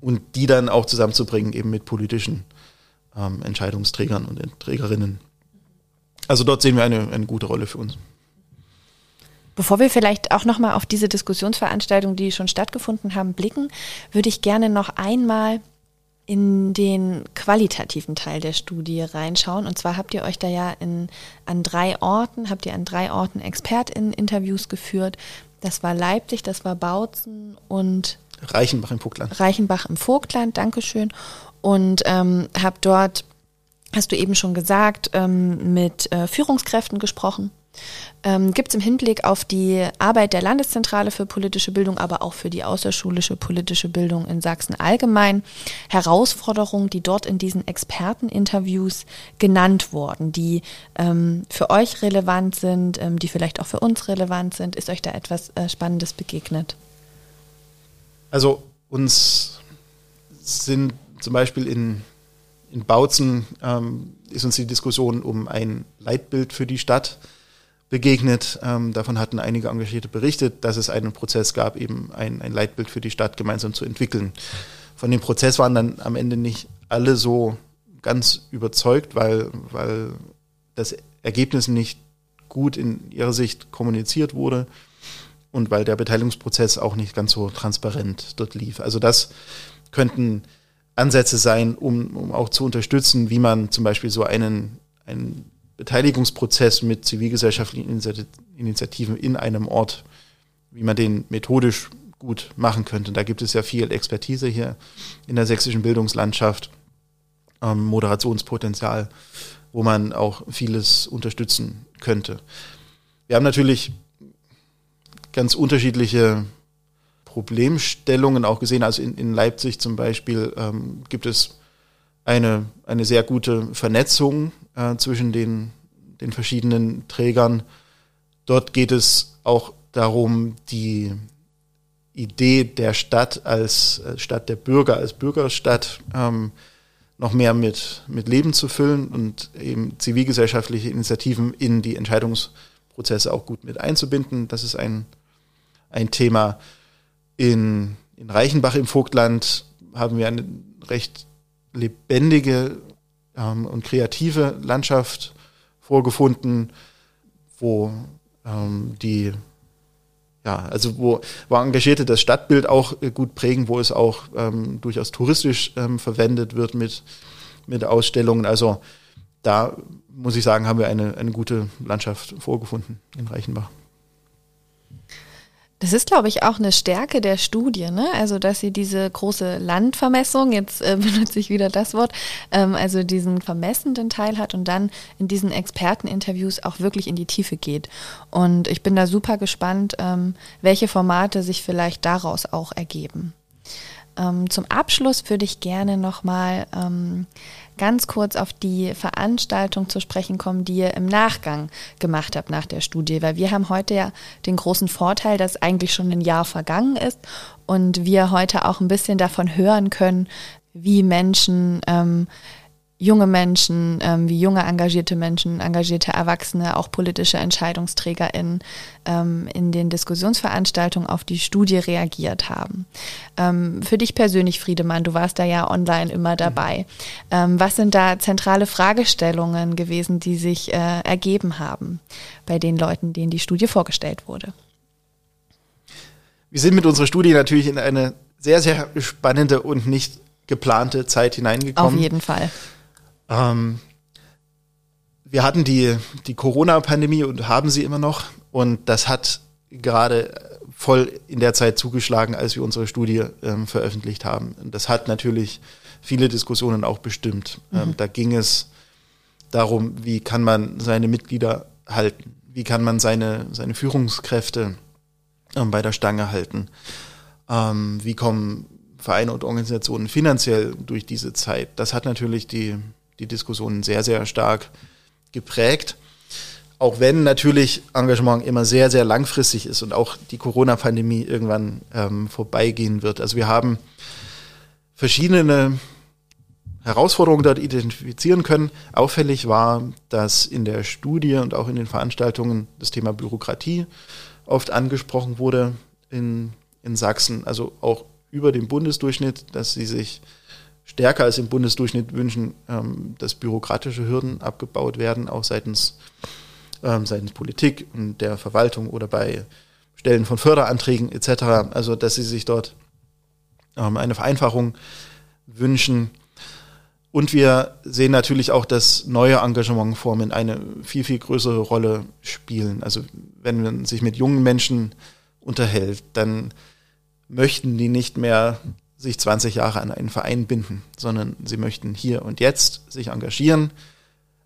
und die dann auch zusammenzubringen eben mit politischen ähm, Entscheidungsträgern und Trägerinnen. Also dort sehen wir eine, eine gute Rolle für uns. Bevor wir vielleicht auch nochmal auf diese Diskussionsveranstaltungen, die schon stattgefunden haben, blicken, würde ich gerne noch einmal in den qualitativen Teil der Studie reinschauen. Und zwar habt ihr euch da ja in, an drei Orten, habt ihr an drei Orten ExpertInnen-Interviews geführt. Das war Leipzig, das war Bautzen und Reichenbach im Vogtland. Reichenbach im Vogtland, Dankeschön. Und ähm, habt dort, hast du eben schon gesagt, ähm, mit äh, Führungskräften gesprochen ähm, gibt es im Hinblick auf die Arbeit der Landeszentrale für politische Bildung, aber auch für die außerschulische politische Bildung in Sachsen allgemein Herausforderungen, die dort in diesen Experteninterviews genannt wurden, die ähm, für euch relevant sind, ähm, die vielleicht auch für uns relevant sind? Ist euch da etwas äh, Spannendes begegnet? Also uns sind zum Beispiel in, in Bautzen ähm, ist uns die Diskussion um ein Leitbild für die Stadt begegnet. Ähm, davon hatten einige Engagierte berichtet, dass es einen Prozess gab, eben ein, ein Leitbild für die Stadt gemeinsam zu entwickeln. Von dem Prozess waren dann am Ende nicht alle so ganz überzeugt, weil, weil das Ergebnis nicht gut in ihrer Sicht kommuniziert wurde und weil der Beteiligungsprozess auch nicht ganz so transparent dort lief. Also das könnten Ansätze sein, um, um auch zu unterstützen, wie man zum Beispiel so einen, einen Beteiligungsprozess mit zivilgesellschaftlichen Initiativen in einem Ort, wie man den methodisch gut machen könnte. Da gibt es ja viel Expertise hier in der sächsischen Bildungslandschaft, ähm, Moderationspotenzial, wo man auch vieles unterstützen könnte. Wir haben natürlich ganz unterschiedliche Problemstellungen auch gesehen. Also in, in Leipzig zum Beispiel ähm, gibt es eine, eine sehr gute Vernetzung äh, zwischen den, den verschiedenen Trägern. Dort geht es auch darum, die Idee der Stadt als Stadt der Bürger, als Bürgerstadt ähm, noch mehr mit, mit Leben zu füllen und eben zivilgesellschaftliche Initiativen in die Entscheidungsprozesse auch gut mit einzubinden. Das ist ein, ein Thema. In, in Reichenbach im Vogtland haben wir eine recht lebendige ähm, und kreative Landschaft vorgefunden, wo ähm, die ja, also wo, wo Engagierte das Stadtbild auch äh, gut prägen, wo es auch ähm, durchaus touristisch ähm, verwendet wird mit, mit Ausstellungen. Also da muss ich sagen, haben wir eine, eine gute Landschaft vorgefunden in Reichenbach. Das ist, glaube ich, auch eine Stärke der Studie, ne? Also, dass sie diese große Landvermessung, jetzt äh, benutze ich wieder das Wort, ähm, also diesen vermessenden Teil hat und dann in diesen Experteninterviews auch wirklich in die Tiefe geht. Und ich bin da super gespannt, ähm, welche Formate sich vielleicht daraus auch ergeben. Ähm, zum Abschluss würde ich gerne nochmal ähm, ganz kurz auf die Veranstaltung zu sprechen kommen, die ihr im Nachgang gemacht habt nach der Studie, weil wir haben heute ja den großen Vorteil, dass eigentlich schon ein Jahr vergangen ist und wir heute auch ein bisschen davon hören können, wie Menschen ähm, junge Menschen, ähm, wie junge engagierte Menschen, engagierte Erwachsene, auch politische EntscheidungsträgerInnen ähm, in den Diskussionsveranstaltungen auf die Studie reagiert haben. Ähm, für dich persönlich, Friedemann, du warst da ja online immer dabei. Ähm, was sind da zentrale Fragestellungen gewesen, die sich äh, ergeben haben bei den Leuten, denen die Studie vorgestellt wurde? Wir sind mit unserer Studie natürlich in eine sehr, sehr spannende und nicht geplante Zeit hineingekommen. Auf jeden Fall. Ähm, wir hatten die, die Corona-Pandemie und haben sie immer noch. Und das hat gerade voll in der Zeit zugeschlagen, als wir unsere Studie ähm, veröffentlicht haben. Und das hat natürlich viele Diskussionen auch bestimmt. Ähm, mhm. da ging es darum, wie kann man seine Mitglieder halten? wie kann man seine, seine Führungskräfte ähm, bei der Stange halten? Ähm, wie kommen Vereine und Organisationen finanziell durch diese Zeit? Das hat natürlich die, die Diskussionen sehr, sehr stark geprägt. Auch wenn natürlich Engagement immer sehr, sehr langfristig ist und auch die Corona-Pandemie irgendwann ähm, vorbeigehen wird. Also wir haben verschiedene Herausforderungen dort identifizieren können. Auffällig war, dass in der Studie und auch in den Veranstaltungen das Thema Bürokratie oft angesprochen wurde in, in Sachsen, also auch über dem Bundesdurchschnitt, dass sie sich stärker als im Bundesdurchschnitt wünschen, ähm, dass bürokratische Hürden abgebaut werden, auch seitens, ähm, seitens Politik und der Verwaltung oder bei Stellen von Förderanträgen etc. Also dass sie sich dort ähm, eine Vereinfachung wünschen. Und wir sehen natürlich auch, dass neue Engagementformen eine viel, viel größere Rolle spielen. Also wenn man sich mit jungen Menschen unterhält, dann möchten die nicht mehr sich 20 Jahre an einen Verein binden, sondern sie möchten hier und jetzt sich engagieren.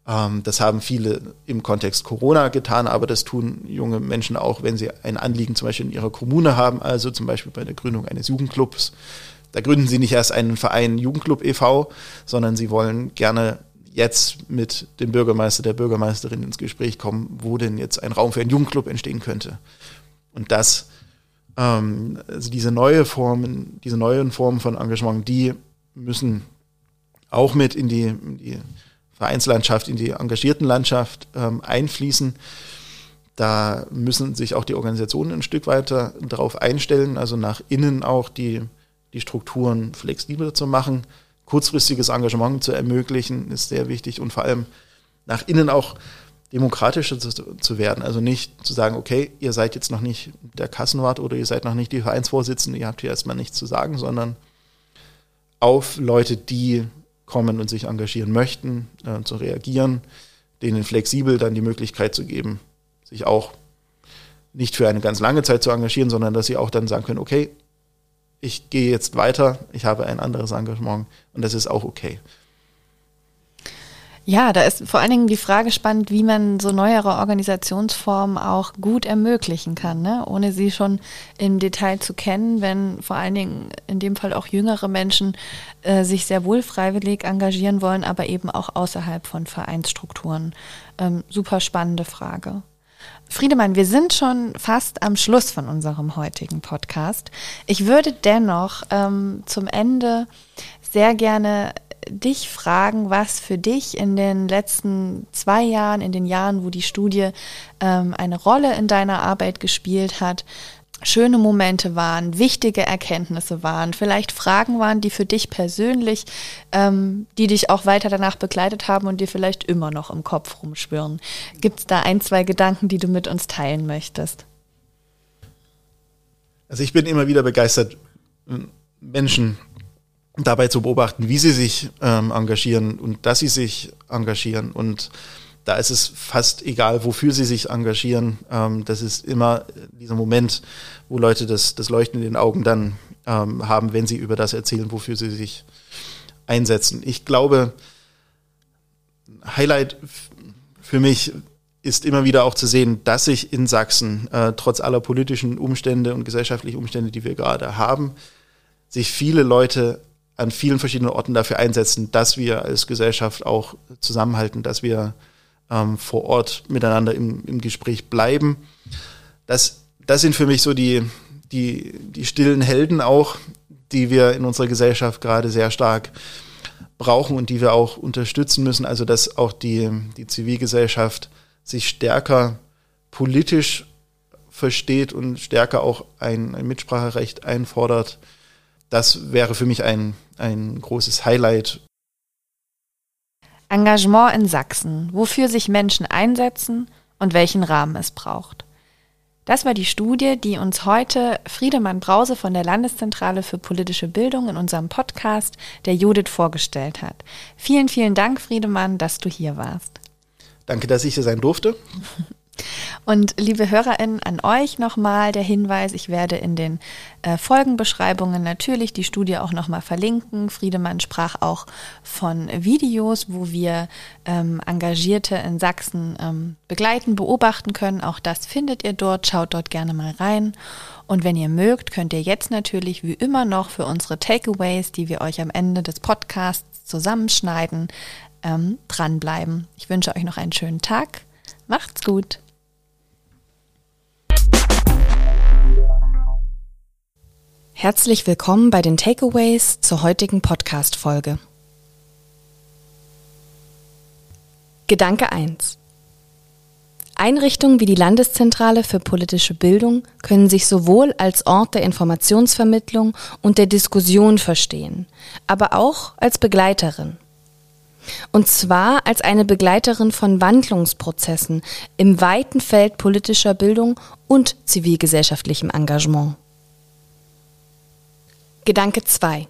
Ähm, das haben viele im Kontext Corona getan, aber das tun junge Menschen auch, wenn sie ein Anliegen zum Beispiel in ihrer Kommune haben, also zum Beispiel bei der Gründung eines Jugendclubs da gründen sie nicht erst einen Verein Jugendclub e.V., sondern sie wollen gerne jetzt mit dem Bürgermeister, der Bürgermeisterin ins Gespräch kommen, wo denn jetzt ein Raum für einen Jugendclub entstehen könnte. Und das, ähm, also diese neue Formen, diese neuen Formen von Engagement, die müssen auch mit in die, in die Vereinslandschaft, in die engagierten Landschaft ähm, einfließen. Da müssen sich auch die Organisationen ein Stück weiter darauf einstellen, also nach innen auch die die Strukturen flexibler zu machen. Kurzfristiges Engagement zu ermöglichen, ist sehr wichtig und vor allem nach innen auch demokratischer zu, zu, werden. Also nicht zu sagen, okay, ihr seid jetzt noch nicht der Kassenwart oder ihr seid noch nicht die Vereinsvorsitzende, ihr habt hier erstmal nichts zu sagen, sondern auf Leute, die kommen und sich engagieren möchten, äh, zu reagieren, denen flexibel dann die Möglichkeit zu geben, sich auch nicht für eine ganz lange Zeit zu engagieren, sondern dass sie auch dann sagen können, okay, ich gehe jetzt weiter, ich habe ein anderes Engagement und das ist auch okay. Ja, da ist vor allen Dingen die Frage spannend, wie man so neuere Organisationsformen auch gut ermöglichen kann, ne? ohne sie schon im Detail zu kennen, wenn vor allen Dingen in dem Fall auch jüngere Menschen äh, sich sehr wohl freiwillig engagieren wollen, aber eben auch außerhalb von Vereinsstrukturen. Ähm, super spannende Frage. Friedemann, wir sind schon fast am Schluss von unserem heutigen Podcast. Ich würde dennoch ähm, zum Ende sehr gerne dich fragen, was für dich in den letzten zwei Jahren, in den Jahren, wo die Studie ähm, eine Rolle in deiner Arbeit gespielt hat, schöne Momente waren, wichtige Erkenntnisse waren, vielleicht Fragen waren, die für dich persönlich, ähm, die dich auch weiter danach begleitet haben und dir vielleicht immer noch im Kopf rumschwirren. Gibt es da ein, zwei Gedanken, die du mit uns teilen möchtest? Also ich bin immer wieder begeistert, Menschen dabei zu beobachten, wie sie sich ähm, engagieren und dass sie sich engagieren und da ist es fast egal, wofür sie sich engagieren. Ähm, das ist immer dieser Moment, wo Leute das, das Leuchten in den Augen dann ähm, haben, wenn sie über das erzählen, wofür sie sich einsetzen. Ich glaube, Highlight für mich ist immer wieder auch zu sehen, dass sich in Sachsen, äh, trotz aller politischen Umstände und gesellschaftlichen Umstände, die wir gerade haben, sich viele Leute an vielen verschiedenen Orten dafür einsetzen, dass wir als Gesellschaft auch zusammenhalten, dass wir ähm, vor Ort miteinander im, im Gespräch bleiben. Das, das sind für mich so die, die, die stillen Helden auch, die wir in unserer Gesellschaft gerade sehr stark brauchen und die wir auch unterstützen müssen. Also dass auch die, die Zivilgesellschaft sich stärker politisch versteht und stärker auch ein, ein Mitspracherecht einfordert. Das wäre für mich ein, ein großes Highlight Engagement in Sachsen, wofür sich Menschen einsetzen und welchen Rahmen es braucht. Das war die Studie, die uns heute Friedemann Brause von der Landeszentrale für politische Bildung in unserem Podcast der Judith vorgestellt hat. Vielen, vielen Dank, Friedemann, dass du hier warst. Danke, dass ich hier sein durfte. Und liebe HörerInnen, an euch nochmal der Hinweis, ich werde in den äh, Folgenbeschreibungen natürlich die Studie auch nochmal verlinken. Friedemann sprach auch von Videos, wo wir ähm, Engagierte in Sachsen ähm, begleiten, beobachten können. Auch das findet ihr dort. Schaut dort gerne mal rein. Und wenn ihr mögt, könnt ihr jetzt natürlich wie immer noch für unsere Takeaways, die wir euch am Ende des Podcasts zusammenschneiden, ähm, dranbleiben. Ich wünsche euch noch einen schönen Tag. Macht's gut. Herzlich willkommen bei den Takeaways zur heutigen Podcast-Folge. Gedanke 1. Einrichtungen wie die Landeszentrale für politische Bildung können sich sowohl als Ort der Informationsvermittlung und der Diskussion verstehen, aber auch als Begleiterin. Und zwar als eine Begleiterin von Wandlungsprozessen im weiten Feld politischer Bildung und zivilgesellschaftlichem Engagement. Gedanke 2.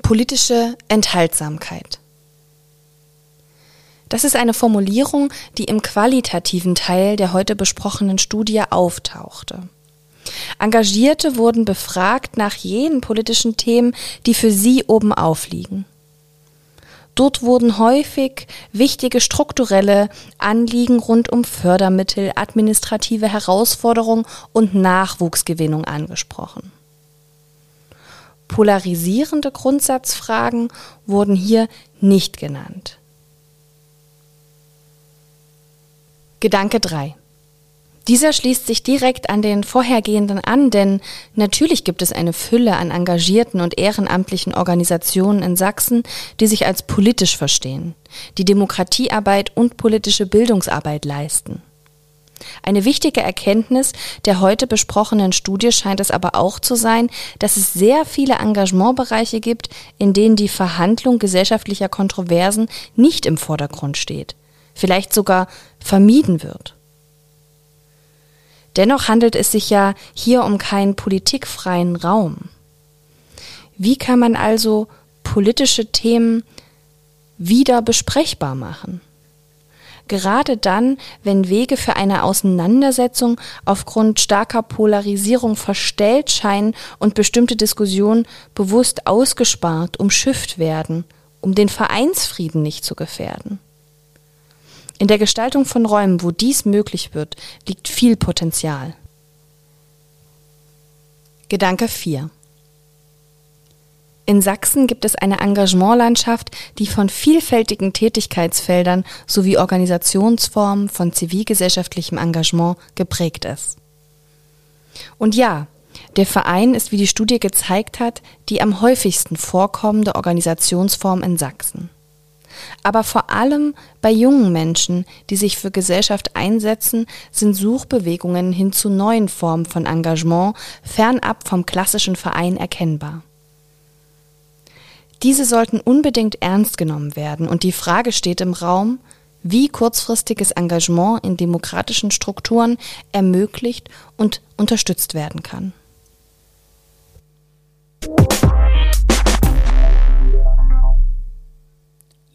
Politische Enthaltsamkeit. Das ist eine Formulierung, die im qualitativen Teil der heute besprochenen Studie auftauchte. Engagierte wurden befragt nach jenen politischen Themen, die für sie oben aufliegen. Dort wurden häufig wichtige strukturelle Anliegen rund um Fördermittel, administrative Herausforderungen und Nachwuchsgewinnung angesprochen. Polarisierende Grundsatzfragen wurden hier nicht genannt. Gedanke 3. Dieser schließt sich direkt an den vorhergehenden an, denn natürlich gibt es eine Fülle an engagierten und ehrenamtlichen Organisationen in Sachsen, die sich als politisch verstehen, die Demokratiearbeit und politische Bildungsarbeit leisten. Eine wichtige Erkenntnis der heute besprochenen Studie scheint es aber auch zu sein, dass es sehr viele Engagementbereiche gibt, in denen die Verhandlung gesellschaftlicher Kontroversen nicht im Vordergrund steht, vielleicht sogar vermieden wird. Dennoch handelt es sich ja hier um keinen politikfreien Raum. Wie kann man also politische Themen wieder besprechbar machen? Gerade dann, wenn Wege für eine Auseinandersetzung aufgrund starker Polarisierung verstellt scheinen und bestimmte Diskussionen bewusst ausgespart, umschifft werden, um den Vereinsfrieden nicht zu gefährden. In der Gestaltung von Räumen, wo dies möglich wird, liegt viel Potenzial. Gedanke 4 in Sachsen gibt es eine Engagementlandschaft, die von vielfältigen Tätigkeitsfeldern sowie Organisationsformen von zivilgesellschaftlichem Engagement geprägt ist. Und ja, der Verein ist, wie die Studie gezeigt hat, die am häufigsten vorkommende Organisationsform in Sachsen. Aber vor allem bei jungen Menschen, die sich für Gesellschaft einsetzen, sind Suchbewegungen hin zu neuen Formen von Engagement fernab vom klassischen Verein erkennbar. Diese sollten unbedingt ernst genommen werden und die Frage steht im Raum, wie kurzfristiges Engagement in demokratischen Strukturen ermöglicht und unterstützt werden kann.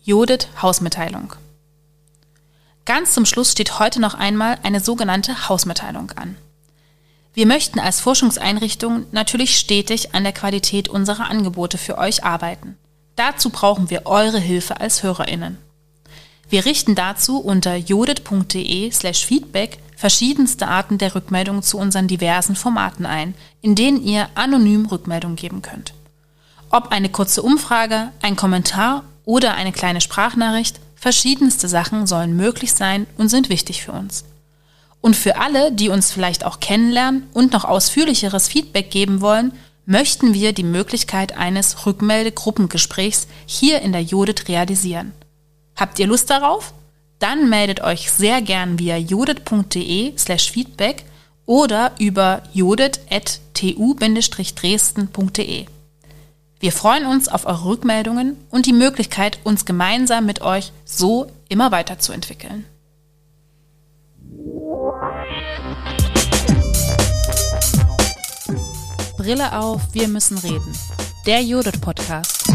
Jodit Hausmitteilung. Ganz zum Schluss steht heute noch einmal eine sogenannte Hausmitteilung an. Wir möchten als Forschungseinrichtung natürlich stetig an der Qualität unserer Angebote für euch arbeiten. Dazu brauchen wir eure Hilfe als Hörerinnen. Wir richten dazu unter jodit.de slash feedback verschiedenste Arten der Rückmeldung zu unseren diversen Formaten ein, in denen ihr anonym Rückmeldung geben könnt. Ob eine kurze Umfrage, ein Kommentar oder eine kleine Sprachnachricht, verschiedenste Sachen sollen möglich sein und sind wichtig für uns. Und für alle, die uns vielleicht auch kennenlernen und noch ausführlicheres Feedback geben wollen, möchten wir die Möglichkeit eines Rückmeldegruppengesprächs hier in der Judith realisieren. Habt ihr Lust darauf? Dann meldet euch sehr gern via judith.de slash feedback oder über judith.tu-dresden.de. Wir freuen uns auf eure Rückmeldungen und die Möglichkeit, uns gemeinsam mit euch so immer weiterzuentwickeln. Brille auf, wir müssen reden. Der Judith Podcast.